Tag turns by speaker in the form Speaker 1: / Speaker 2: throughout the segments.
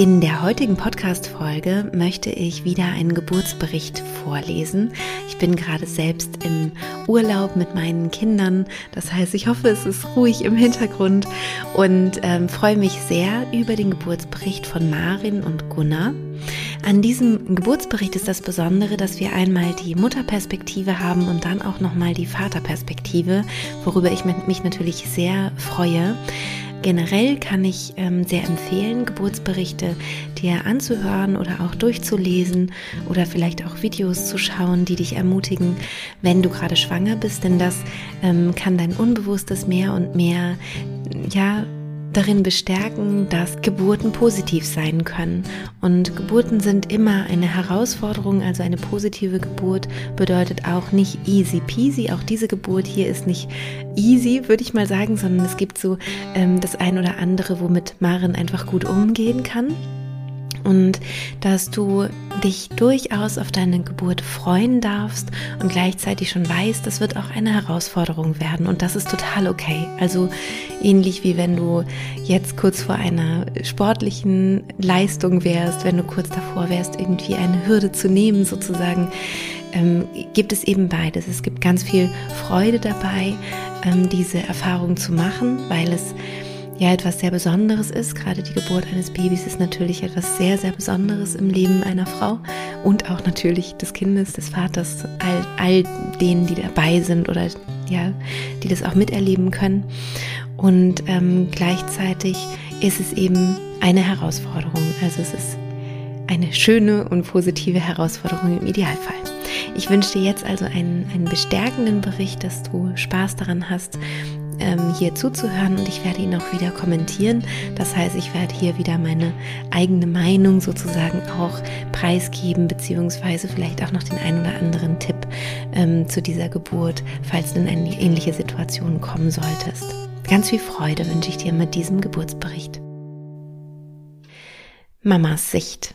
Speaker 1: In der heutigen Podcast-Folge möchte ich wieder einen Geburtsbericht vorlesen. Ich bin gerade selbst im Urlaub mit meinen Kindern. Das heißt, ich hoffe, es ist ruhig im Hintergrund und ähm, freue mich sehr über den Geburtsbericht von Marin und Gunnar. An diesem Geburtsbericht ist das Besondere, dass wir einmal die Mutterperspektive haben und dann auch nochmal die Vaterperspektive, worüber ich mich natürlich sehr freue. Generell kann ich ähm, sehr empfehlen, Geburtsberichte dir anzuhören oder auch durchzulesen oder vielleicht auch Videos zu schauen, die dich ermutigen, wenn du gerade schwanger bist, denn das ähm, kann dein Unbewusstes mehr und mehr, ja, darin bestärken, dass Geburten positiv sein können. Und Geburten sind immer eine Herausforderung, also eine positive Geburt bedeutet auch nicht easy peasy. Auch diese Geburt hier ist nicht easy, würde ich mal sagen, sondern es gibt so ähm, das ein oder andere, womit Maren einfach gut umgehen kann und dass du dich durchaus auf deine Geburt freuen darfst und gleichzeitig schon weißt, das wird auch eine Herausforderung werden und das ist total okay. Also ähnlich wie wenn du jetzt kurz vor einer sportlichen Leistung wärst, wenn du kurz davor wärst, irgendwie eine Hürde zu nehmen sozusagen, ähm, gibt es eben beides. Es gibt ganz viel Freude dabei, ähm, diese Erfahrung zu machen, weil es ja etwas sehr Besonderes ist. Gerade die Geburt eines Babys ist natürlich etwas sehr, sehr Besonderes im Leben einer Frau und auch natürlich des Kindes, des Vaters, all, all denen, die dabei sind oder ja, die das auch miterleben können. Und ähm, gleichzeitig ist es eben eine Herausforderung. Also es ist eine schöne und positive Herausforderung im Idealfall. Ich wünsche dir jetzt also einen, einen bestärkenden Bericht, dass du Spaß daran hast, ähm, hier zuzuhören und ich werde ihn auch wieder kommentieren. Das heißt, ich werde hier wieder meine eigene Meinung sozusagen auch preisgeben, beziehungsweise vielleicht auch noch den einen oder anderen Tipp ähm, zu dieser Geburt, falls du in eine ähnliche Situation kommen solltest. Ganz viel Freude wünsche ich dir mit diesem Geburtsbericht. Mamas Sicht.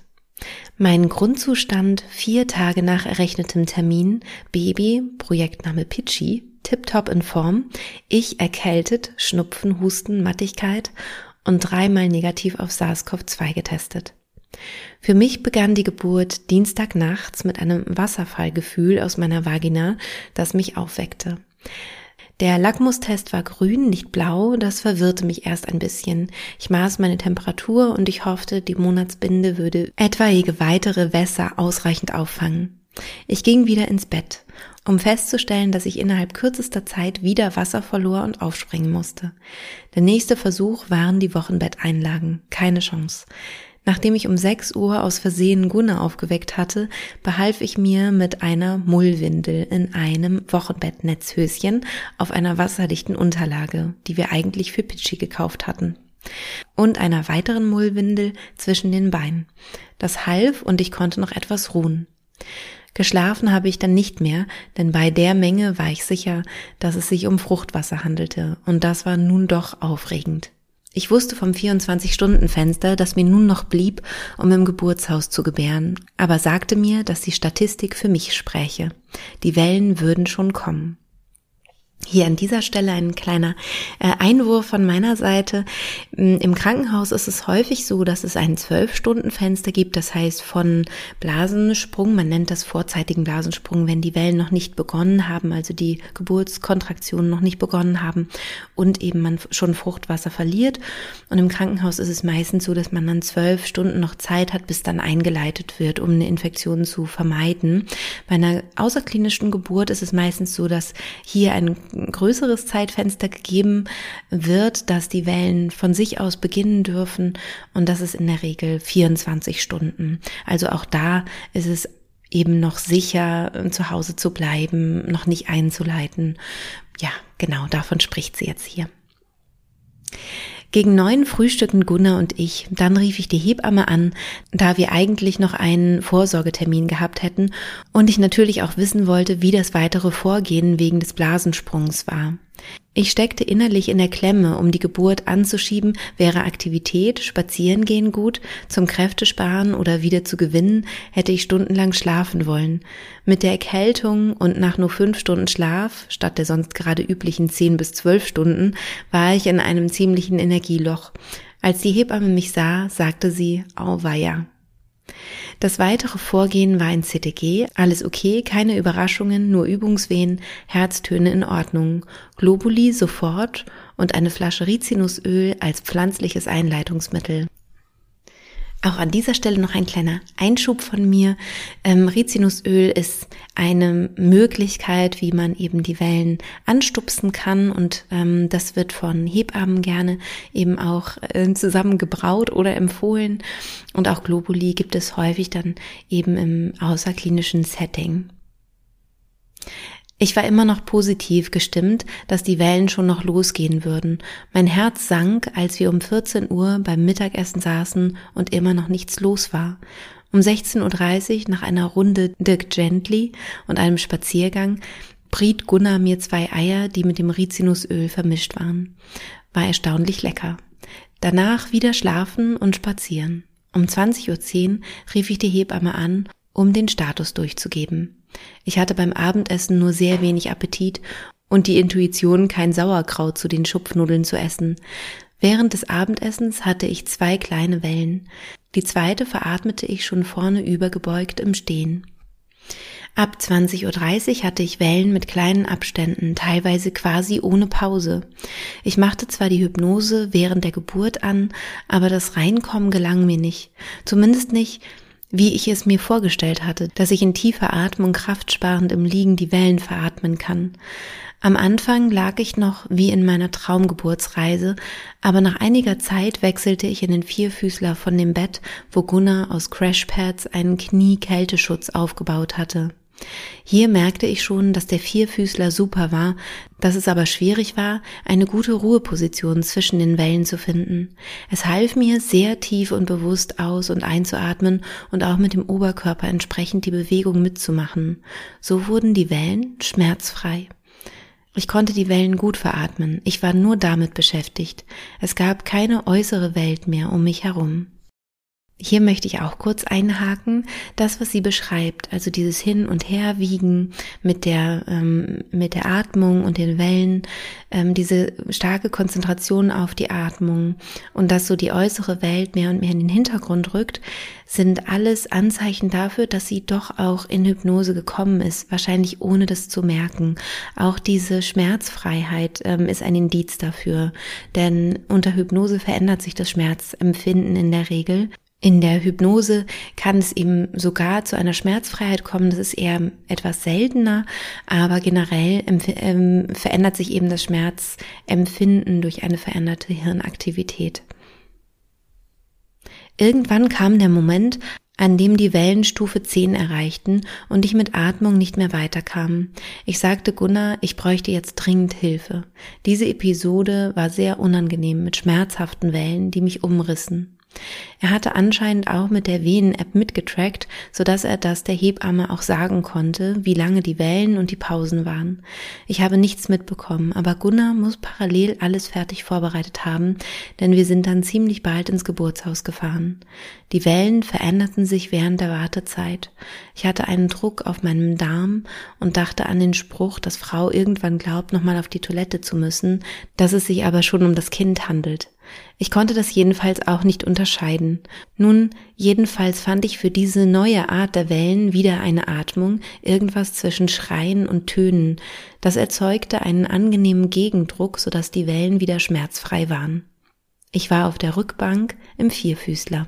Speaker 1: Mein Grundzustand vier Tage nach errechnetem Termin, Baby, Projektname Pitchy, tiptop in Form, ich erkältet, Schnupfen, Husten, Mattigkeit und dreimal negativ auf SARS-CoV-2 getestet. Für mich begann die Geburt Dienstagnachts mit einem Wasserfallgefühl aus meiner Vagina, das mich aufweckte. Der Lackmustest war grün, nicht blau, das verwirrte mich erst ein bisschen. Ich maß meine Temperatur und ich hoffte, die Monatsbinde würde etwaige weitere Wässer ausreichend auffangen. Ich ging wieder ins Bett um festzustellen, dass ich innerhalb kürzester Zeit wieder Wasser verlor und aufspringen musste. Der nächste Versuch waren die Wochenbetteinlagen. Keine Chance. Nachdem ich um 6 Uhr aus Versehen Gunnar aufgeweckt hatte, behalf ich mir mit einer Mullwindel in einem Wochenbettnetzhöschen auf einer wasserdichten Unterlage, die wir eigentlich für Pitschi gekauft hatten. Und einer weiteren Mullwindel zwischen den Beinen. Das half und ich konnte noch etwas ruhen. Geschlafen habe ich dann nicht mehr, denn bei der Menge war ich sicher, dass es sich um Fruchtwasser handelte, und das war nun doch aufregend. Ich wusste vom 24-Stunden-Fenster, das mir nun noch blieb, um im Geburtshaus zu gebären, aber sagte mir, dass die Statistik für mich spräche. Die Wellen würden schon kommen. Hier an dieser Stelle ein kleiner äh, Einwurf von meiner Seite. Mm, Im Krankenhaus ist es häufig so, dass es ein Zwölf-Stunden-Fenster gibt, das heißt von Blasensprung, man nennt das vorzeitigen Blasensprung, wenn die Wellen noch nicht begonnen haben, also die Geburtskontraktionen noch nicht begonnen haben und eben man schon Fruchtwasser verliert. Und im Krankenhaus ist es meistens so, dass man dann zwölf Stunden noch Zeit hat, bis dann eingeleitet wird, um eine Infektion zu vermeiden. Bei einer außerklinischen Geburt ist es meistens so, dass hier ein größeres Zeitfenster gegeben wird, dass die Wellen von sich aus beginnen dürfen und das ist in der Regel 24 Stunden. Also auch da ist es eben noch sicher, zu Hause zu bleiben, noch nicht einzuleiten. Ja, genau, davon spricht sie jetzt hier. Gegen neun frühstückten Gunnar und ich. Dann rief ich die Hebamme an, da wir eigentlich noch einen Vorsorgetermin gehabt hätten und ich natürlich auch wissen wollte, wie das weitere Vorgehen wegen des Blasensprungs war. Ich steckte innerlich in der Klemme, um die Geburt anzuschieben, wäre Aktivität, Spazierengehen gut, zum Kräftesparen oder wieder zu gewinnen, hätte ich stundenlang schlafen wollen. Mit der Erkältung und nach nur fünf Stunden Schlaf, statt der sonst gerade üblichen zehn bis zwölf Stunden, war ich in einem ziemlichen Energieloch. Als die Hebamme mich sah, sagte sie, auweia. Das weitere Vorgehen war ein CTG, alles okay, keine Überraschungen, nur Übungswehen, Herztöne in Ordnung, Globuli sofort und eine Flasche Rizinusöl als pflanzliches Einleitungsmittel. Auch an dieser Stelle noch ein kleiner Einschub von mir. Ähm, Rizinusöl ist eine Möglichkeit, wie man eben die Wellen anstupsen kann und ähm, das wird von Hebammen gerne eben auch äh, zusammen gebraut oder empfohlen und auch Globuli gibt es häufig dann eben im außerklinischen Setting. Ich war immer noch positiv gestimmt, dass die Wellen schon noch losgehen würden. Mein Herz sank, als wir um 14 Uhr beim Mittagessen saßen und immer noch nichts los war. Um 16.30 Uhr nach einer Runde Dirk Gently und einem Spaziergang briet Gunnar mir zwei Eier, die mit dem Rizinusöl vermischt waren. War erstaunlich lecker. Danach wieder schlafen und spazieren. Um 20.10 Uhr rief ich die Hebamme an, um den Status durchzugeben. Ich hatte beim Abendessen nur sehr wenig Appetit und die Intuition, kein Sauerkraut zu den Schupfnudeln zu essen. Während des Abendessens hatte ich zwei kleine Wellen. Die zweite veratmete ich schon vorne übergebeugt im Stehen. Ab 20.30 Uhr hatte ich Wellen mit kleinen Abständen, teilweise quasi ohne Pause. Ich machte zwar die Hypnose während der Geburt an, aber das Reinkommen gelang mir nicht. Zumindest nicht, wie ich es mir vorgestellt hatte, dass ich in tiefer Atmung kraftsparend im Liegen die Wellen veratmen kann. Am Anfang lag ich noch wie in meiner Traumgeburtsreise, aber nach einiger Zeit wechselte ich in den Vierfüßler von dem Bett, wo Gunnar aus Crashpads einen Knie-Kälteschutz aufgebaut hatte. Hier merkte ich schon, dass der Vierfüßler super war, dass es aber schwierig war, eine gute Ruheposition zwischen den Wellen zu finden. Es half mir, sehr tief und bewusst aus- und einzuatmen und auch mit dem Oberkörper entsprechend die Bewegung mitzumachen. So wurden die Wellen schmerzfrei. Ich konnte die Wellen gut veratmen. Ich war nur damit beschäftigt. Es gab keine äußere Welt mehr um mich herum. Hier möchte ich auch kurz einhaken, das, was sie beschreibt, also dieses Hin- und Herwiegen mit der, ähm, mit der Atmung und den Wellen, ähm, diese starke Konzentration auf die Atmung und dass so die äußere Welt mehr und mehr in den Hintergrund rückt, sind alles Anzeichen dafür, dass sie doch auch in Hypnose gekommen ist, wahrscheinlich ohne das zu merken. Auch diese Schmerzfreiheit ähm, ist ein Indiz dafür, denn unter Hypnose verändert sich das Schmerzempfinden in der Regel. In der Hypnose kann es eben sogar zu einer Schmerzfreiheit kommen. Das ist eher etwas seltener, aber generell ähm, verändert sich eben das Schmerzempfinden durch eine veränderte Hirnaktivität. Irgendwann kam der Moment, an dem die Wellen Stufe 10 erreichten und ich mit Atmung nicht mehr weiterkam. Ich sagte Gunnar, ich bräuchte jetzt dringend Hilfe. Diese Episode war sehr unangenehm mit schmerzhaften Wellen, die mich umrissen. Er hatte anscheinend auch mit der Venen-App mitgetrackt, so dass er das der Hebamme auch sagen konnte, wie lange die Wellen und die Pausen waren. Ich habe nichts mitbekommen, aber Gunnar muss parallel alles fertig vorbereitet haben, denn wir sind dann ziemlich bald ins Geburtshaus gefahren. Die Wellen veränderten sich während der Wartezeit. Ich hatte einen Druck auf meinem Darm und dachte an den Spruch, dass Frau irgendwann glaubt, nochmal auf die Toilette zu müssen, dass es sich aber schon um das Kind handelt. Ich konnte das jedenfalls auch nicht unterscheiden. Nun, jedenfalls fand ich für diese neue Art der Wellen wieder eine Atmung, irgendwas zwischen Schreien und Tönen. Das erzeugte einen angenehmen Gegendruck, sodass die Wellen wieder schmerzfrei waren. Ich war auf der Rückbank im Vierfüßler.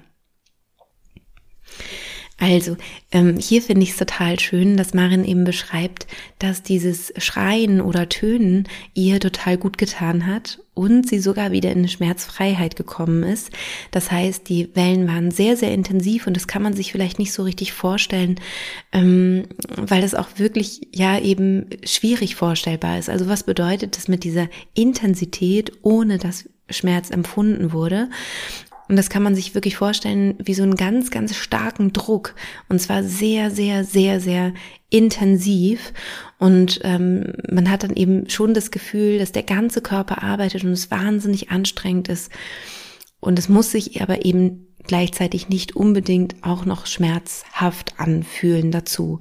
Speaker 1: Also, ähm, hier finde ich es total schön, dass Marin eben beschreibt, dass dieses Schreien oder Tönen ihr total gut getan hat und sie sogar wieder in Schmerzfreiheit gekommen ist. Das heißt, die Wellen waren sehr, sehr intensiv und das kann man sich vielleicht nicht so richtig vorstellen, ähm, weil das auch wirklich ja eben schwierig vorstellbar ist. Also was bedeutet das mit dieser Intensität, ohne dass Schmerz empfunden wurde? Und das kann man sich wirklich vorstellen wie so einen ganz, ganz starken Druck. Und zwar sehr, sehr, sehr, sehr intensiv. Und ähm, man hat dann eben schon das Gefühl, dass der ganze Körper arbeitet und es wahnsinnig anstrengend ist. Und es muss sich aber eben gleichzeitig nicht unbedingt auch noch schmerzhaft anfühlen dazu.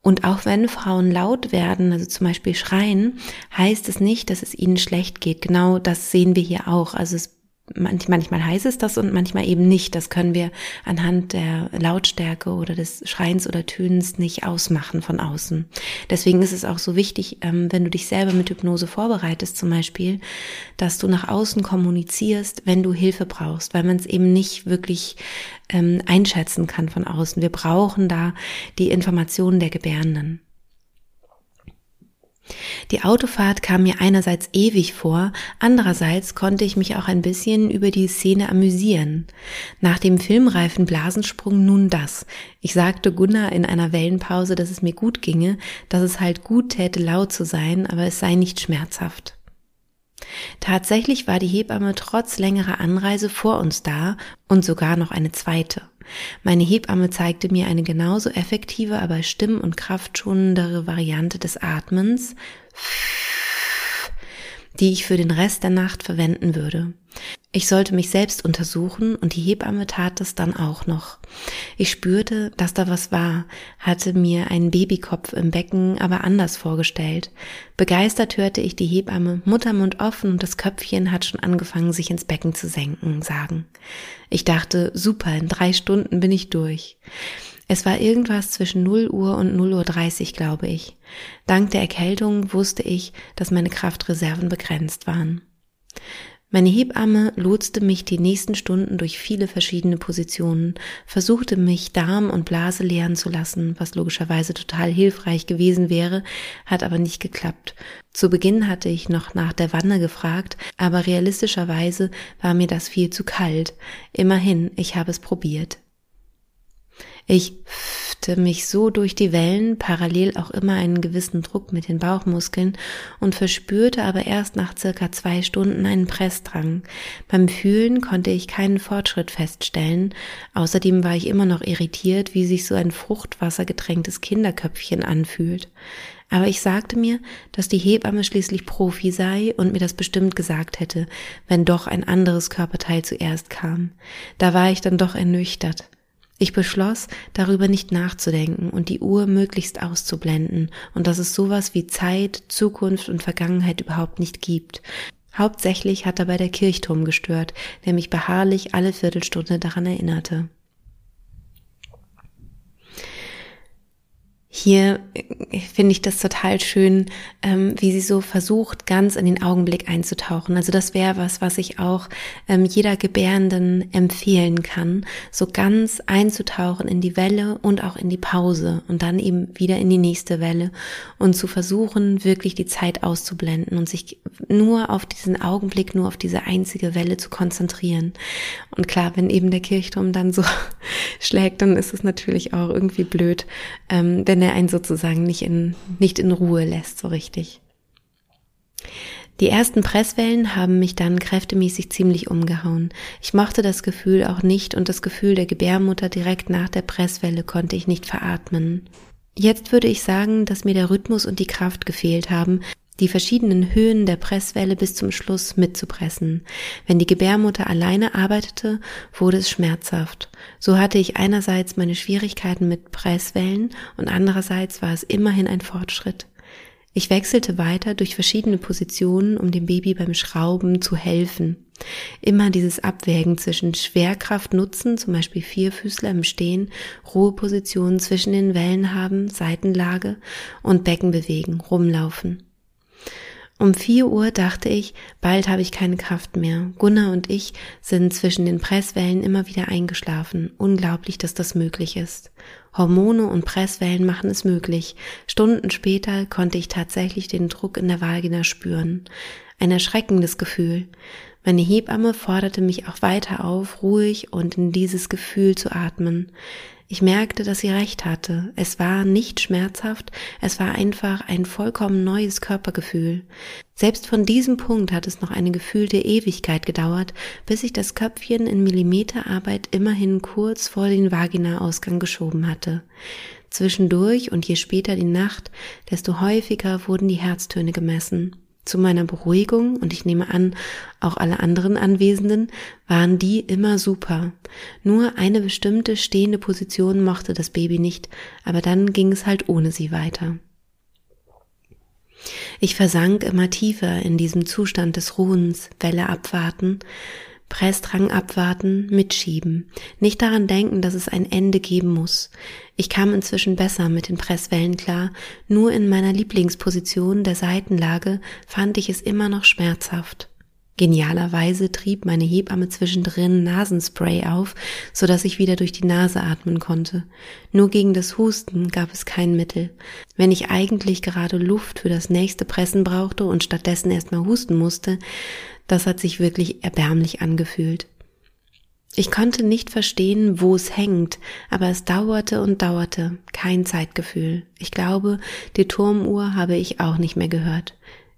Speaker 1: Und auch wenn Frauen laut werden, also zum Beispiel schreien, heißt es nicht, dass es ihnen schlecht geht. Genau das sehen wir hier auch. Also es manchmal heißt es das und manchmal eben nicht. Das können wir anhand der Lautstärke oder des Schreins oder Tönens nicht ausmachen von außen. Deswegen ist es auch so wichtig, ähm, wenn du dich selber mit Hypnose vorbereitest zum Beispiel, dass du nach außen kommunizierst, wenn du Hilfe brauchst, weil man es eben nicht wirklich ähm, einschätzen kann von außen. Wir brauchen da die Informationen der Gebärenden. Die Autofahrt kam mir einerseits ewig vor, andererseits konnte ich mich auch ein bisschen über die Szene amüsieren. Nach dem filmreifen Blasensprung nun das. Ich sagte Gunnar in einer Wellenpause, dass es mir gut ginge, dass es halt gut täte, laut zu sein, aber es sei nicht schmerzhaft. Tatsächlich war die Hebamme trotz längerer Anreise vor uns da und sogar noch eine zweite. Meine Hebamme zeigte mir eine genauso effektive, aber stimm- und kraftschonendere Variante des Atmens, die ich für den Rest der Nacht verwenden würde. Ich sollte mich selbst untersuchen und die Hebamme tat es dann auch noch. Ich spürte, dass da was war, hatte mir einen Babykopf im Becken aber anders vorgestellt. Begeistert hörte ich die Hebamme Muttermund offen und das Köpfchen hat schon angefangen, sich ins Becken zu senken, sagen. Ich dachte, super, in drei Stunden bin ich durch. Es war irgendwas zwischen 0 Uhr und 0 Uhr 30, glaube ich. Dank der Erkältung wusste ich, dass meine Kraftreserven begrenzt waren. Meine Hebamme lotste mich die nächsten Stunden durch viele verschiedene Positionen, versuchte mich Darm und Blase leeren zu lassen, was logischerweise total hilfreich gewesen wäre, hat aber nicht geklappt. Zu Beginn hatte ich noch nach der Wanne gefragt, aber realistischerweise war mir das viel zu kalt. Immerhin, ich habe es probiert. Ich pfte mich so durch die Wellen, parallel auch immer einen gewissen Druck mit den Bauchmuskeln und verspürte aber erst nach circa zwei Stunden einen Pressdrang. Beim Fühlen konnte ich keinen Fortschritt feststellen. Außerdem war ich immer noch irritiert, wie sich so ein fruchtwassergetränktes Kinderköpfchen anfühlt. Aber ich sagte mir, dass die Hebamme schließlich Profi sei und mir das bestimmt gesagt hätte, wenn doch ein anderes Körperteil zuerst kam. Da war ich dann doch ernüchtert. Ich beschloss, darüber nicht nachzudenken und die Uhr möglichst auszublenden und dass es sowas wie Zeit, Zukunft und Vergangenheit überhaupt nicht gibt. Hauptsächlich hat dabei der Kirchturm gestört, der mich beharrlich alle Viertelstunde daran erinnerte. Hier äh, finde ich das total schön, ähm, wie sie so versucht, ganz in den Augenblick einzutauchen. Also das wäre was, was ich auch ähm, jeder Gebärenden empfehlen kann, so ganz einzutauchen in die Welle und auch in die Pause und dann eben wieder in die nächste Welle und zu versuchen, wirklich die Zeit auszublenden und sich nur auf diesen Augenblick, nur auf diese einzige Welle zu konzentrieren. Und klar, wenn eben der Kirchturm dann so schlägt, dann ist es natürlich auch irgendwie blöd, ähm, denn er einen sozusagen nicht in, nicht in Ruhe lässt, so richtig. Die ersten Presswellen haben mich dann kräftemäßig ziemlich umgehauen. Ich mochte das Gefühl auch nicht und das Gefühl der Gebärmutter direkt nach der Presswelle konnte ich nicht veratmen. Jetzt würde ich sagen, dass mir der Rhythmus und die Kraft gefehlt haben, die verschiedenen Höhen der Presswelle bis zum Schluss mitzupressen. Wenn die Gebärmutter alleine arbeitete, wurde es schmerzhaft. So hatte ich einerseits meine Schwierigkeiten mit Presswellen und andererseits war es immerhin ein Fortschritt. Ich wechselte weiter durch verschiedene Positionen, um dem Baby beim Schrauben zu helfen. Immer dieses Abwägen zwischen Schwerkraft nutzen, zum Beispiel Vierfüßler im Stehen, Ruhepositionen zwischen den Wellen haben, Seitenlage und Becken bewegen, rumlaufen. Um vier Uhr dachte ich, bald habe ich keine Kraft mehr. Gunnar und ich sind zwischen den Presswellen immer wieder eingeschlafen. Unglaublich, dass das möglich ist. Hormone und Presswellen machen es möglich. Stunden später konnte ich tatsächlich den Druck in der Vagina spüren. Ein erschreckendes Gefühl. Meine Hebamme forderte mich auch weiter auf, ruhig und in dieses Gefühl zu atmen. Ich merkte, dass sie recht hatte. Es war nicht schmerzhaft, es war einfach ein vollkommen neues Körpergefühl. Selbst von diesem Punkt hat es noch eine gefühlte Ewigkeit gedauert, bis ich das Köpfchen in Millimeterarbeit immerhin kurz vor den Vaginaausgang geschoben hatte. Zwischendurch und je später die Nacht, desto häufiger wurden die Herztöne gemessen. Zu meiner Beruhigung, und ich nehme an, auch alle anderen Anwesenden, waren die immer super. Nur eine bestimmte stehende Position mochte das Baby nicht, aber dann ging es halt ohne sie weiter. Ich versank immer tiefer in diesem Zustand des Ruhens, Welle abwarten, Pressdrang abwarten, mitschieben, nicht daran denken, dass es ein Ende geben muss. Ich kam inzwischen besser mit den Presswellen klar, nur in meiner Lieblingsposition der Seitenlage fand ich es immer noch schmerzhaft. Genialerweise trieb meine Hebamme zwischendrin Nasenspray auf, so dass ich wieder durch die Nase atmen konnte. Nur gegen das Husten gab es kein Mittel. Wenn ich eigentlich gerade Luft für das nächste Pressen brauchte und stattdessen erstmal husten musste, das hat sich wirklich erbärmlich angefühlt. Ich konnte nicht verstehen, wo es hängt, aber es dauerte und dauerte, kein Zeitgefühl. Ich glaube, die Turmuhr habe ich auch nicht mehr gehört.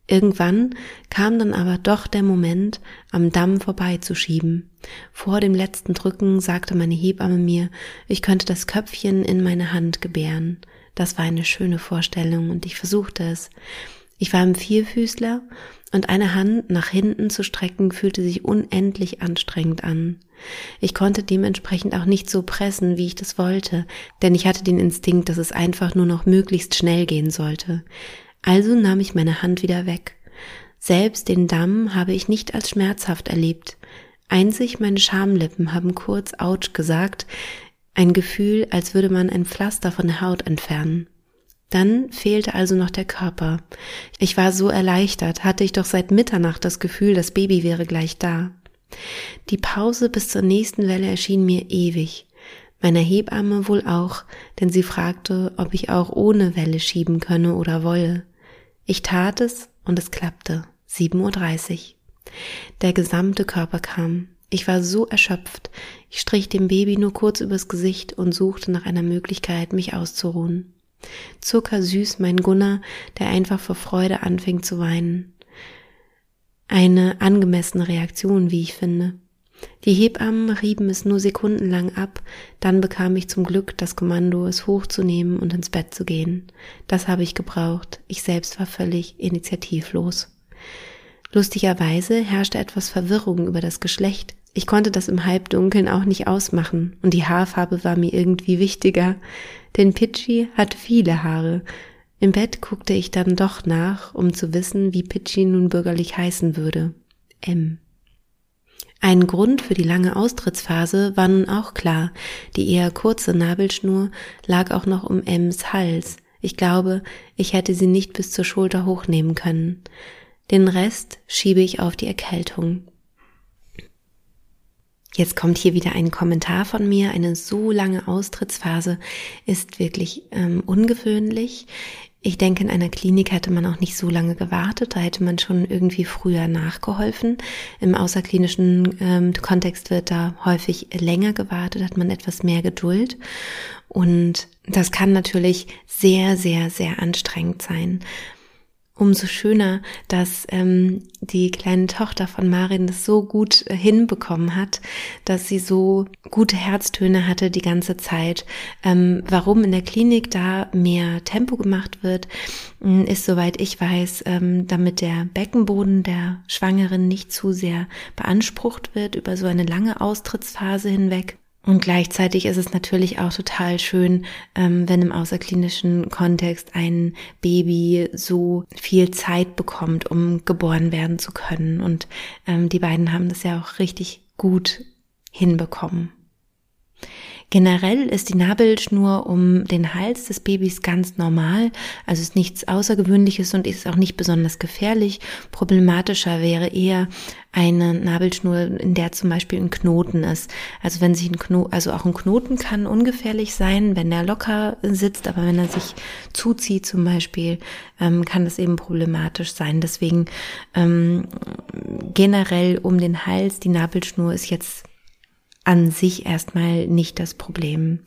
Speaker 1: Irgendwann kam dann aber doch der Moment, am Damm vorbeizuschieben. Vor dem letzten Drücken sagte meine Hebamme mir, ich könnte das Köpfchen in meine Hand gebären. Das war eine schöne Vorstellung und ich versuchte es. Ich war im Vierfüßler und eine Hand nach hinten zu strecken fühlte sich unendlich anstrengend an. Ich konnte dementsprechend auch nicht so pressen, wie ich das wollte, denn ich hatte den Instinkt, dass es einfach nur noch möglichst schnell gehen sollte. Also nahm ich meine Hand wieder weg. Selbst den Damm habe ich nicht als schmerzhaft erlebt. Einzig meine Schamlippen haben kurz Autsch gesagt, ein Gefühl, als würde man ein Pflaster von der Haut entfernen. Dann fehlte also noch der Körper. Ich war so erleichtert, hatte ich doch seit Mitternacht das Gefühl, das Baby wäre gleich da. Die Pause bis zur nächsten Welle erschien mir ewig. Meiner Hebamme wohl auch, denn sie fragte, ob ich auch ohne Welle schieben könne oder wolle. Ich tat es und es klappte. 7.30 Uhr. Der gesamte Körper kam. Ich war so erschöpft. Ich strich dem Baby nur kurz übers Gesicht und suchte nach einer Möglichkeit, mich auszuruhen. Zuckersüß mein Gunnar, der einfach vor Freude anfing zu weinen. Eine angemessene Reaktion, wie ich finde. Die Hebammen rieben es nur sekundenlang ab, dann bekam ich zum Glück das Kommando, es hochzunehmen und ins Bett zu gehen. Das habe ich gebraucht. Ich selbst war völlig initiativlos. Lustigerweise herrschte etwas Verwirrung über das Geschlecht. Ich konnte das im Halbdunkeln auch nicht ausmachen und die Haarfarbe war mir irgendwie wichtiger denn Pitchy hat viele Haare. Im Bett guckte ich dann doch nach, um zu wissen, wie Pitchy nun bürgerlich heißen würde. M. Ein Grund für die lange Austrittsphase war nun auch klar. Die eher kurze Nabelschnur lag auch noch um M's Hals. Ich glaube, ich hätte sie nicht bis zur Schulter hochnehmen können. Den Rest schiebe ich auf die Erkältung. Jetzt kommt hier wieder ein Kommentar von mir. Eine so lange Austrittsphase ist wirklich ähm, ungewöhnlich. Ich denke, in einer Klinik hätte man auch nicht so lange gewartet. Da hätte man schon irgendwie früher nachgeholfen. Im außerklinischen ähm, Kontext wird da häufig länger gewartet, hat man etwas mehr Geduld. Und das kann natürlich sehr, sehr, sehr anstrengend sein umso schöner, dass ähm, die kleine Tochter von Marin das so gut äh, hinbekommen hat, dass sie so gute Herztöne hatte die ganze Zeit. Ähm, warum in der Klinik da mehr Tempo gemacht wird, mm, ist soweit ich weiß, ähm, damit der Beckenboden der Schwangeren nicht zu sehr beansprucht wird über so eine lange Austrittsphase hinweg. Und gleichzeitig ist es natürlich auch total schön, ähm, wenn im außerklinischen Kontext ein Baby so viel Zeit bekommt, um geboren werden zu können. Und ähm, die beiden haben das ja auch richtig gut hinbekommen. Generell ist die Nabelschnur um den Hals des Babys ganz normal, also ist nichts Außergewöhnliches und ist auch nicht besonders gefährlich. Problematischer wäre eher eine Nabelschnur, in der zum Beispiel ein Knoten ist. Also wenn sich ein Knoten, also auch ein Knoten kann ungefährlich sein, wenn er locker sitzt, aber wenn er sich zuzieht zum Beispiel, ähm, kann das eben problematisch sein. Deswegen ähm, generell um den Hals, die Nabelschnur ist jetzt an sich erstmal nicht das Problem.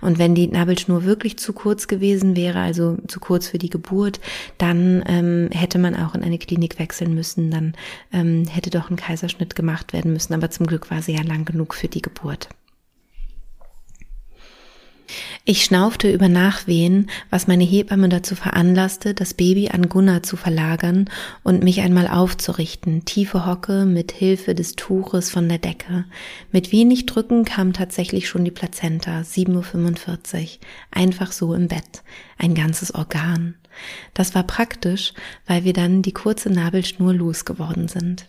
Speaker 1: Und wenn die Nabelschnur wirklich zu kurz gewesen wäre, also zu kurz für die Geburt, dann ähm, hätte man auch in eine Klinik wechseln müssen, dann ähm, hätte doch ein Kaiserschnitt gemacht werden müssen. Aber zum Glück war sie ja lang genug für die Geburt. Ich schnaufte über Nachwehen, was meine Hebamme dazu veranlasste, das Baby an Gunnar zu verlagern und mich einmal aufzurichten, tiefe Hocke mit Hilfe des Tuches von der Decke. Mit wenig Drücken kam tatsächlich schon die Plazenta, 7.45 Uhr, einfach so im Bett, ein ganzes Organ. Das war praktisch, weil wir dann die kurze Nabelschnur losgeworden sind.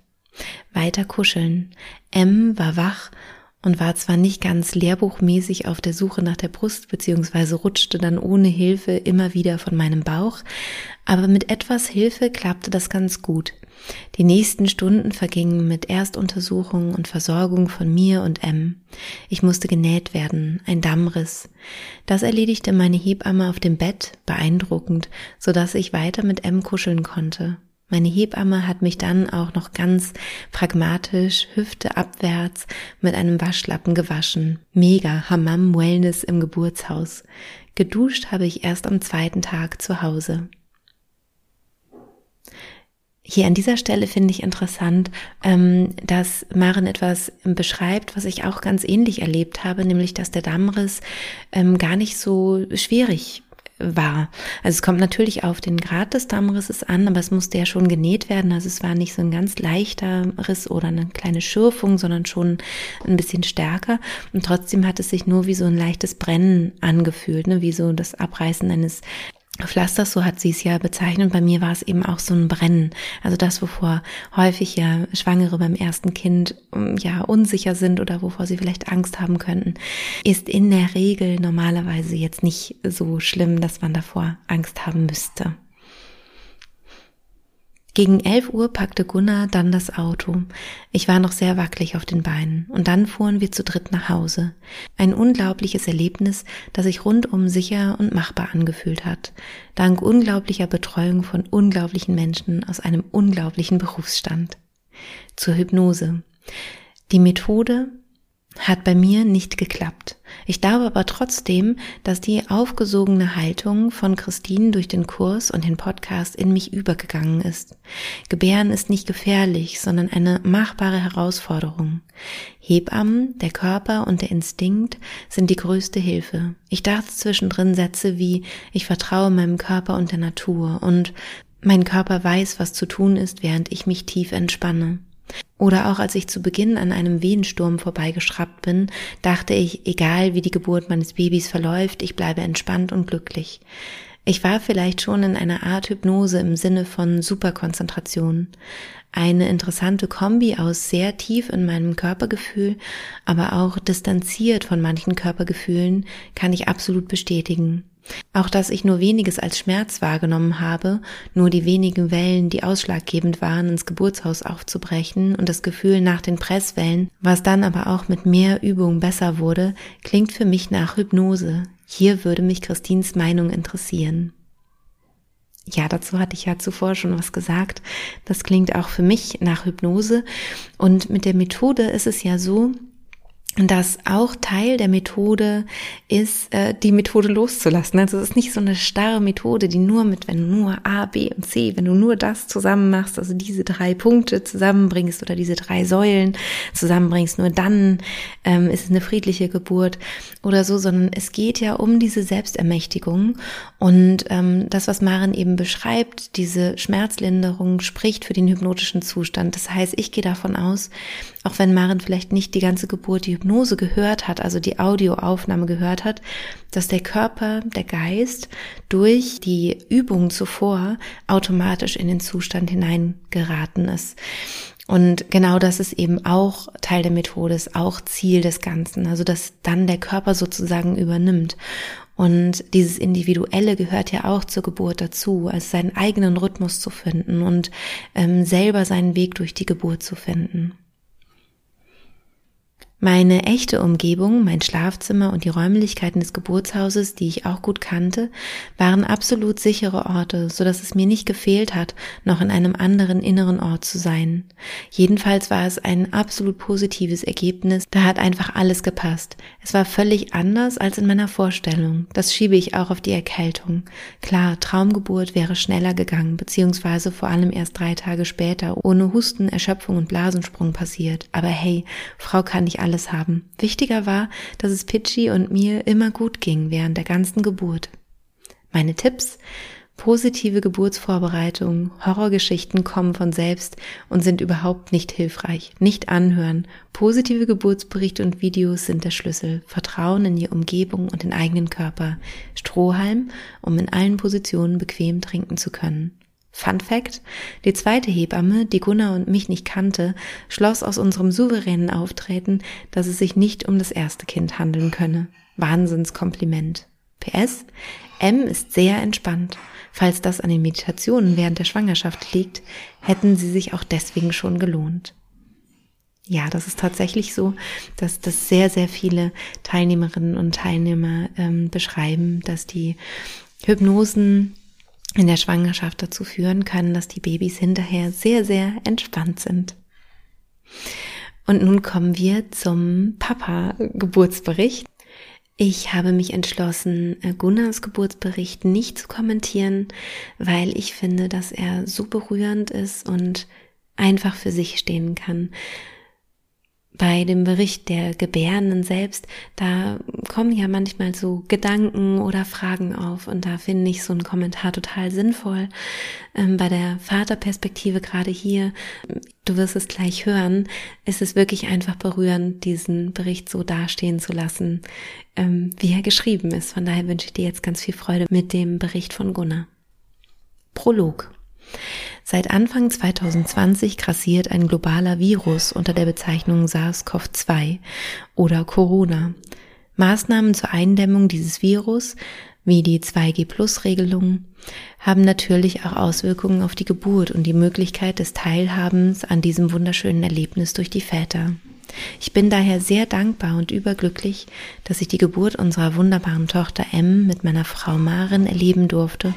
Speaker 1: Weiter kuscheln. M war wach und war zwar nicht ganz lehrbuchmäßig auf der Suche nach der Brust, beziehungsweise rutschte dann ohne Hilfe immer wieder von meinem Bauch, aber mit etwas Hilfe klappte das ganz gut. Die nächsten Stunden vergingen mit Erstuntersuchung und Versorgung von mir und M. Ich musste genäht werden, ein Dammriss. Das erledigte meine Hebamme auf dem Bett, beeindruckend, so dass ich weiter mit M kuscheln konnte. Meine Hebamme hat mich dann auch noch ganz pragmatisch, Hüfte abwärts, mit einem Waschlappen gewaschen. Mega Hammam Wellness im Geburtshaus. Geduscht habe ich erst am zweiten Tag zu Hause. Hier an dieser Stelle finde ich interessant, ähm, dass Maren etwas beschreibt, was ich auch ganz ähnlich erlebt habe, nämlich dass der Dammriss ähm, gar nicht so schwierig war. Also es kommt natürlich auf den Grad des Dammrisses an, aber es musste ja schon genäht werden. Also es war nicht so ein ganz leichter Riss oder eine kleine Schürfung, sondern schon ein bisschen stärker. Und trotzdem hat es sich nur wie so ein leichtes Brennen angefühlt, ne? wie so das Abreißen eines Pflasters, so hat sie es ja bezeichnet. Bei mir war es eben auch so ein Brennen. Also das, wovor häufig ja Schwangere beim ersten Kind ähm, ja unsicher sind oder wovor sie vielleicht Angst haben könnten, ist in der Regel normalerweise jetzt nicht so schlimm, dass man davor Angst haben müsste. Gegen elf Uhr packte Gunnar dann das Auto. Ich war noch sehr wackelig auf den Beinen und dann fuhren wir zu dritt nach Hause. Ein unglaubliches Erlebnis, das sich rundum sicher und machbar angefühlt hat, dank unglaublicher Betreuung von unglaublichen Menschen aus einem unglaublichen Berufsstand. Zur Hypnose. Die Methode, hat bei mir nicht geklappt. Ich glaube aber trotzdem, dass die aufgesogene Haltung von Christine durch den Kurs und den Podcast in mich übergegangen ist. Gebären ist nicht gefährlich, sondern eine machbare Herausforderung. Hebammen, der Körper und der Instinkt sind die größte Hilfe. Ich dachte zwischendrin Sätze wie ich vertraue meinem Körper und der Natur und mein Körper weiß, was zu tun ist, während ich mich tief entspanne. Oder auch als ich zu Beginn an einem Wehensturm vorbeigeschraubt bin, dachte ich, egal wie die Geburt meines Babys verläuft, ich bleibe entspannt und glücklich. Ich war vielleicht schon in einer Art Hypnose im Sinne von Superkonzentration. Eine interessante Kombi aus sehr tief in meinem Körpergefühl, aber auch distanziert von manchen Körpergefühlen kann ich absolut bestätigen. Auch dass ich nur weniges als Schmerz wahrgenommen habe, nur die wenigen Wellen, die ausschlaggebend waren, ins Geburtshaus aufzubrechen und das Gefühl nach den Presswellen, was dann aber auch mit mehr Übung besser wurde, klingt für mich nach Hypnose. Hier würde mich Christins Meinung interessieren. Ja, dazu hatte ich ja zuvor schon was gesagt. Das klingt auch für mich nach Hypnose. Und mit der Methode ist es ja so, dass auch Teil der Methode ist, äh, die Methode loszulassen. Also es ist nicht so eine starre Methode, die nur mit, wenn du nur A, B und C, wenn du nur das zusammen machst, also diese drei Punkte zusammenbringst oder diese drei Säulen zusammenbringst, nur dann ähm, ist es eine friedliche Geburt oder so, sondern es geht ja um diese Selbstermächtigung und ähm, das, was Maren eben beschreibt, diese Schmerzlinderung spricht für den hypnotischen Zustand. Das heißt, ich gehe davon aus, auch wenn Maren vielleicht nicht die ganze Geburt die Hypnose gehört hat, also die Audioaufnahme gehört hat, dass der Körper, der Geist durch die Übung zuvor automatisch in den Zustand hineingeraten ist. Und genau das ist eben auch Teil der Methode, ist auch Ziel des Ganzen. Also, dass dann der Körper sozusagen übernimmt. Und dieses Individuelle gehört ja auch zur Geburt dazu, also seinen eigenen Rhythmus zu finden und ähm, selber seinen Weg durch die Geburt zu finden. Meine echte Umgebung, mein Schlafzimmer und die Räumlichkeiten des Geburtshauses, die ich auch gut kannte, waren absolut sichere Orte, so dass es mir nicht gefehlt hat, noch in einem anderen inneren Ort zu sein. Jedenfalls war es ein absolut positives Ergebnis, da hat einfach alles gepasst. Es war völlig anders als in meiner Vorstellung. Das schiebe ich auch auf die Erkältung. Klar, Traumgeburt wäre schneller gegangen, beziehungsweise vor allem erst drei Tage später, ohne Husten, Erschöpfung und Blasensprung passiert. Aber hey, Frau kann nicht alles alles haben. Wichtiger war, dass es Pitchy und mir immer gut ging während der ganzen Geburt. Meine Tipps? Positive Geburtsvorbereitung, Horrorgeschichten kommen von selbst und sind überhaupt nicht hilfreich. Nicht anhören. Positive Geburtsberichte und Videos sind der Schlüssel. Vertrauen in die Umgebung und den eigenen Körper. Strohhalm, um in allen Positionen bequem trinken zu können. Fun Fact, die zweite Hebamme, die Gunnar und mich nicht kannte, schloss aus unserem souveränen Auftreten, dass es sich nicht um das erste Kind handeln könne. Wahnsinnskompliment. PS, M ist sehr entspannt. Falls das an den Meditationen während der Schwangerschaft liegt, hätten sie sich auch deswegen schon gelohnt. Ja, das ist tatsächlich so, dass das sehr, sehr viele Teilnehmerinnen und Teilnehmer ähm, beschreiben, dass die Hypnosen in der Schwangerschaft dazu führen können, dass die Babys hinterher sehr, sehr entspannt sind. Und nun kommen wir zum Papa-Geburtsbericht. Ich habe mich entschlossen, äh, Gunnars Geburtsbericht nicht zu kommentieren, weil ich finde, dass er so berührend ist und einfach für sich stehen kann bei dem Bericht der Gebärenden selbst, da kommen ja manchmal so Gedanken oder Fragen auf und da finde ich so einen Kommentar total sinnvoll. Ähm, bei der Vaterperspektive gerade hier, du wirst es gleich hören, ist es wirklich einfach berührend, diesen Bericht so dastehen zu lassen, ähm, wie er geschrieben ist. Von daher wünsche ich dir jetzt ganz viel Freude mit dem Bericht von Gunnar. Prolog. Seit Anfang 2020 grassiert ein globaler Virus unter der Bezeichnung SARS-CoV-2 oder Corona. Maßnahmen zur Eindämmung dieses Virus, wie die 2G-Plus-Regelung, haben natürlich auch Auswirkungen auf die Geburt und die Möglichkeit des Teilhabens an diesem wunderschönen Erlebnis durch die Väter. Ich bin daher sehr dankbar und überglücklich, dass ich die Geburt unserer wunderbaren Tochter M mit meiner Frau Maren erleben durfte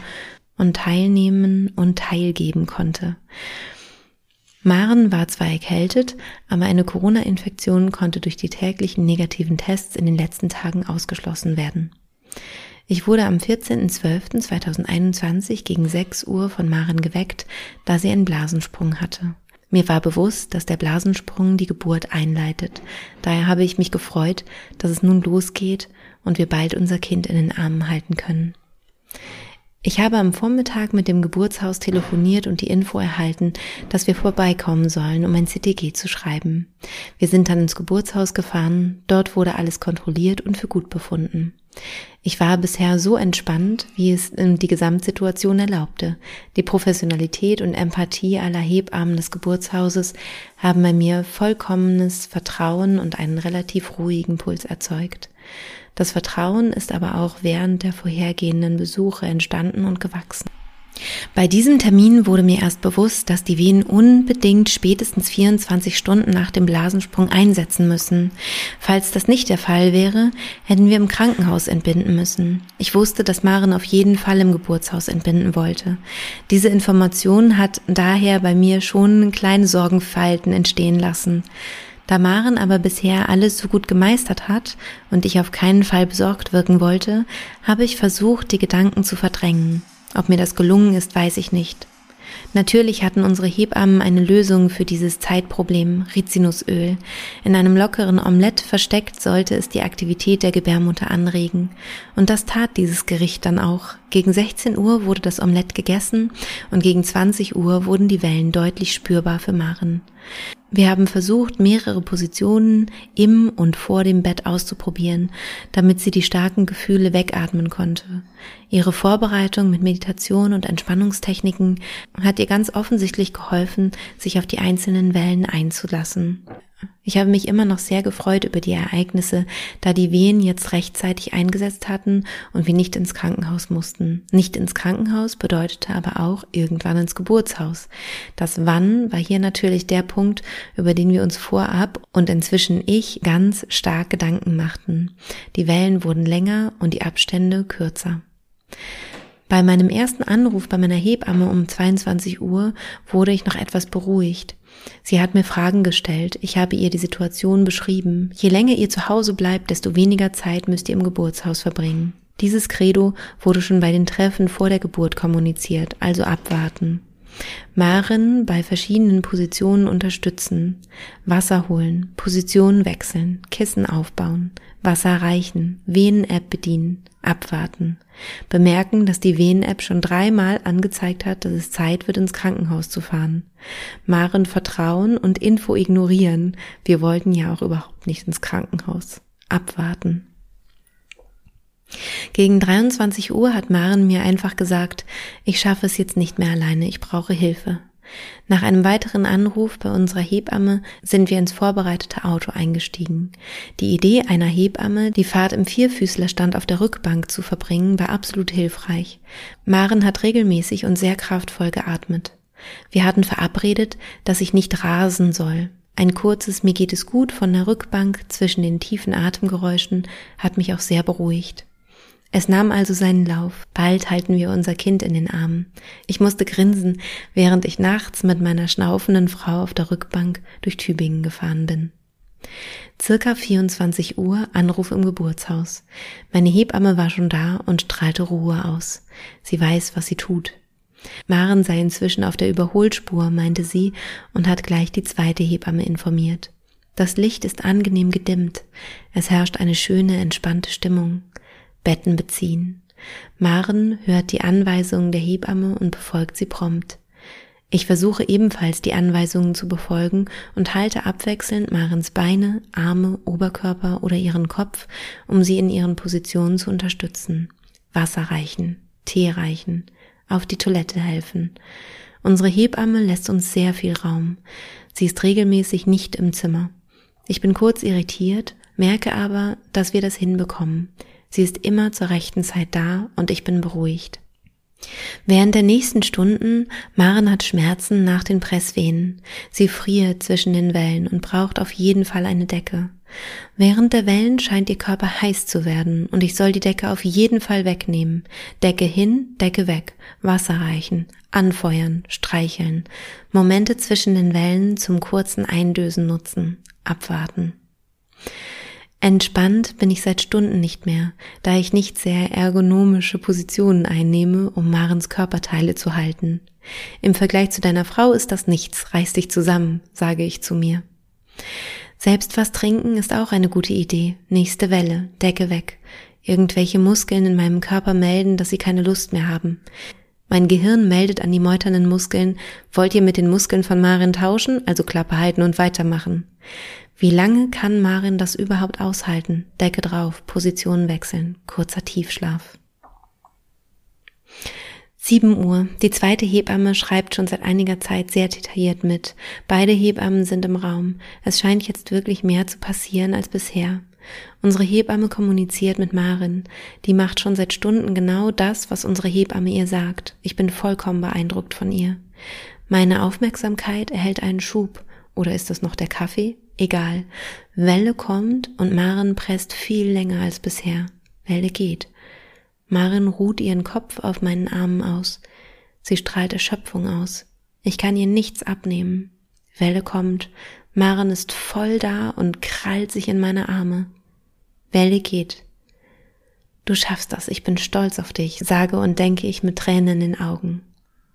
Speaker 1: und teilnehmen und teilgeben konnte. Maren war zwar erkältet, aber eine Corona-Infektion konnte durch die täglichen negativen Tests in den letzten Tagen ausgeschlossen werden. Ich wurde am 14.12.2021 gegen 6 Uhr von Maren geweckt, da sie einen Blasensprung hatte. Mir war bewusst, dass der Blasensprung die Geburt einleitet. Daher habe ich mich gefreut, dass es nun losgeht und wir bald unser Kind in den Armen halten können. Ich habe am Vormittag mit dem Geburtshaus telefoniert und die Info erhalten, dass wir vorbeikommen sollen, um ein CTG zu schreiben. Wir sind dann ins Geburtshaus gefahren, dort wurde alles kontrolliert und für gut befunden. Ich war bisher so entspannt, wie es die Gesamtsituation erlaubte. Die Professionalität und Empathie aller Hebammen des Geburtshauses haben bei mir vollkommenes Vertrauen und einen relativ ruhigen Puls erzeugt. Das Vertrauen ist aber auch während der vorhergehenden Besuche entstanden und gewachsen. Bei diesem Termin wurde mir erst bewusst, dass die Wehen unbedingt spätestens 24 Stunden nach dem Blasensprung einsetzen müssen. Falls das nicht der Fall wäre, hätten wir im Krankenhaus entbinden müssen. Ich wusste, dass Maren auf jeden Fall im Geburtshaus entbinden wollte. Diese Information hat daher bei mir schon kleine Sorgenfalten entstehen lassen. Da Maren aber bisher alles so gut gemeistert hat und ich auf keinen Fall besorgt wirken wollte, habe ich versucht, die Gedanken zu verdrängen. Ob mir das gelungen ist, weiß ich nicht. Natürlich hatten unsere Hebammen eine Lösung für dieses Zeitproblem, Rizinusöl. In einem lockeren Omelett versteckt sollte es die Aktivität der Gebärmutter anregen. Und das tat dieses Gericht dann auch. Gegen 16 Uhr wurde das Omelett gegessen und gegen 20 Uhr wurden die Wellen deutlich spürbar für Maren. Wir haben versucht, mehrere Positionen im und vor dem Bett auszuprobieren, damit sie die starken Gefühle wegatmen konnte. Ihre Vorbereitung mit Meditation und Entspannungstechniken hat ihr ganz offensichtlich geholfen, sich auf die einzelnen Wellen einzulassen. Ich habe mich immer noch sehr gefreut über die Ereignisse, da die Wehen jetzt rechtzeitig eingesetzt hatten und wir nicht ins Krankenhaus mussten. Nicht ins Krankenhaus bedeutete aber auch irgendwann ins Geburtshaus. Das Wann war hier natürlich der Punkt, über den wir uns vorab und inzwischen ich ganz stark Gedanken machten. Die Wellen wurden länger und die Abstände kürzer. Bei meinem ersten Anruf bei meiner Hebamme um 22 Uhr wurde ich noch etwas beruhigt. Sie hat mir Fragen gestellt, ich habe ihr die Situation beschrieben. Je länger ihr zu Hause bleibt, desto weniger Zeit müsst ihr im Geburtshaus verbringen. Dieses Credo wurde schon bei den Treffen vor der Geburt kommuniziert, also abwarten. Maren bei verschiedenen Positionen unterstützen, Wasser holen, Positionen wechseln, Kissen aufbauen, Wasser reichen, Venen-App bedienen, abwarten. Bemerken, dass die Venen-App schon dreimal angezeigt hat, dass es Zeit wird, ins Krankenhaus zu fahren. Maren vertrauen und Info ignorieren. Wir wollten ja auch überhaupt nicht ins Krankenhaus. Abwarten. Gegen 23 Uhr hat Maren mir einfach gesagt, ich schaffe es jetzt nicht mehr alleine, ich brauche Hilfe. Nach einem weiteren Anruf bei unserer Hebamme sind wir ins vorbereitete Auto eingestiegen. Die Idee einer Hebamme, die Fahrt im Vierfüßlerstand auf der Rückbank zu verbringen, war absolut hilfreich. Maren hat regelmäßig und sehr kraftvoll geatmet. Wir hatten verabredet, dass ich nicht rasen soll. Ein kurzes Mir geht es gut von der Rückbank zwischen den tiefen Atemgeräuschen hat mich auch sehr beruhigt. Es nahm also seinen Lauf. Bald halten wir unser Kind in den Armen. Ich musste grinsen, während ich nachts mit meiner schnaufenden Frau auf der Rückbank durch Tübingen gefahren bin. Circa 24 Uhr Anruf im Geburtshaus. Meine Hebamme war schon da und strahlte Ruhe aus. Sie weiß, was sie tut. Maren sei inzwischen auf der Überholspur, meinte sie und hat gleich die zweite Hebamme informiert. Das Licht ist angenehm gedimmt. Es herrscht eine schöne, entspannte Stimmung. Betten beziehen. Maren hört die Anweisungen der Hebamme und befolgt sie prompt. Ich versuche ebenfalls die Anweisungen zu befolgen und halte abwechselnd Marens Beine, Arme, Oberkörper oder ihren Kopf, um sie in ihren Positionen zu unterstützen. Wasser reichen, Tee reichen, auf die Toilette helfen. Unsere Hebamme lässt uns sehr viel Raum. Sie ist regelmäßig nicht im Zimmer. Ich bin kurz irritiert, merke aber, dass wir das hinbekommen. Sie ist immer zur rechten Zeit da und ich bin beruhigt. Während der nächsten Stunden, Maren hat Schmerzen nach den Presswehen. Sie friert zwischen den Wellen und braucht auf jeden Fall eine Decke. Während der Wellen scheint ihr Körper heiß zu werden und ich soll die Decke auf jeden Fall wegnehmen. Decke hin, Decke weg, Wasser reichen, anfeuern, streicheln, Momente zwischen den Wellen zum kurzen Eindösen nutzen, abwarten. Entspannt bin ich seit Stunden nicht mehr, da ich nicht sehr ergonomische Positionen einnehme, um Marens Körperteile zu halten. Im Vergleich zu deiner Frau ist das nichts, reiß dich zusammen, sage ich zu mir. Selbst was trinken ist auch eine gute Idee. Nächste Welle, Decke weg. Irgendwelche Muskeln in meinem Körper melden, dass sie keine Lust mehr haben. Mein Gehirn meldet an die meuternden Muskeln, wollt ihr mit den Muskeln von Marin tauschen, also Klappe halten und weitermachen. Wie lange kann Marin das überhaupt aushalten? Decke drauf, Position wechseln, kurzer Tiefschlaf. 7 Uhr. Die zweite Hebamme schreibt schon seit einiger Zeit sehr detailliert mit. Beide Hebammen sind im Raum. Es scheint jetzt wirklich mehr zu passieren als bisher. Unsere Hebamme kommuniziert mit Marin. Die macht schon seit Stunden genau das, was unsere Hebamme ihr sagt. Ich bin vollkommen beeindruckt von ihr. Meine Aufmerksamkeit erhält einen Schub. Oder ist das noch der Kaffee? Egal. Welle kommt und Maren presst viel länger als bisher. Welle geht. Maren ruht ihren Kopf auf meinen Armen aus. Sie strahlt Erschöpfung aus. Ich kann ihr nichts abnehmen. Welle kommt. Maren ist voll da und krallt sich in meine Arme. Welle geht. Du schaffst das, ich bin stolz auf dich, sage und denke ich mit Tränen in den Augen.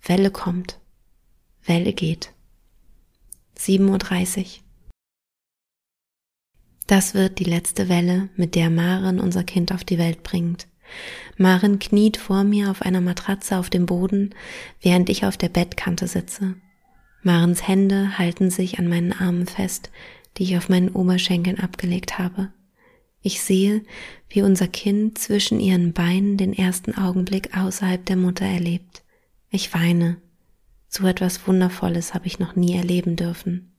Speaker 1: Welle kommt. Welle geht. 7.30 Uhr. Das wird die letzte Welle, mit der Maren unser Kind auf die Welt bringt. Maren kniet vor mir auf einer Matratze auf dem Boden, während ich auf der Bettkante sitze. Marens Hände halten sich an meinen Armen fest, die ich auf meinen Oberschenkeln abgelegt habe. Ich sehe, wie unser Kind zwischen ihren Beinen den ersten Augenblick außerhalb der Mutter erlebt. Ich weine. So etwas Wundervolles habe ich noch nie erleben dürfen.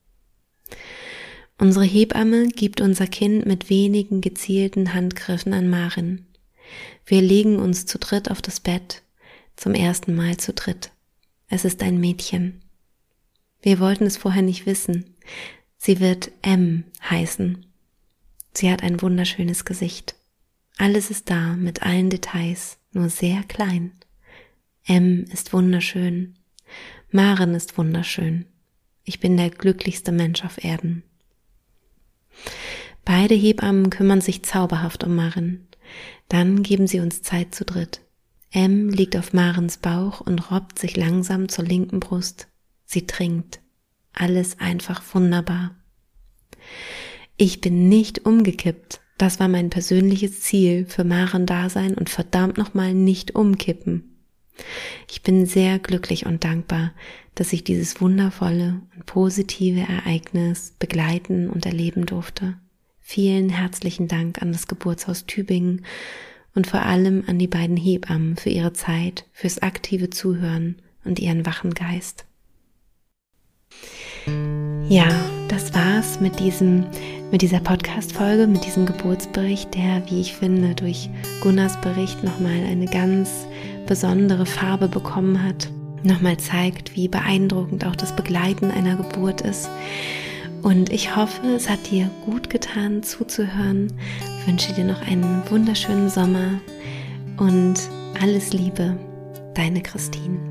Speaker 1: Unsere Hebamme gibt unser Kind mit wenigen gezielten Handgriffen an Marin. Wir legen uns zu dritt auf das Bett, zum ersten Mal zu dritt. Es ist ein Mädchen. Wir wollten es vorher nicht wissen. Sie wird M heißen. Sie hat ein wunderschönes Gesicht. Alles ist da mit allen Details, nur sehr klein. M ist wunderschön. Maren ist wunderschön. Ich bin der glücklichste Mensch auf Erden. Beide Hebammen kümmern sich zauberhaft um Maren. Dann geben sie uns Zeit zu dritt. M liegt auf Marens Bauch und robbt sich langsam zur linken Brust. Sie trinkt. Alles einfach wunderbar. Ich bin nicht umgekippt. Das war mein persönliches Ziel für Maren Dasein und verdammt nochmal nicht umkippen. Ich bin sehr glücklich und dankbar, dass ich dieses wundervolle und positive Ereignis begleiten und erleben durfte. Vielen herzlichen Dank an das Geburtshaus Tübingen und vor allem an die beiden Hebammen für ihre Zeit, fürs aktive Zuhören und ihren wachen Geist. Ja, das war's mit diesem mit dieser Podcast-Folge, mit diesem Geburtsbericht, der, wie ich finde, durch Gunnars Bericht nochmal eine ganz besondere Farbe bekommen hat, nochmal zeigt, wie beeindruckend auch das Begleiten einer Geburt ist. Und ich hoffe, es hat dir gut getan zuzuhören. Ich wünsche dir noch einen wunderschönen Sommer und alles Liebe, deine Christine.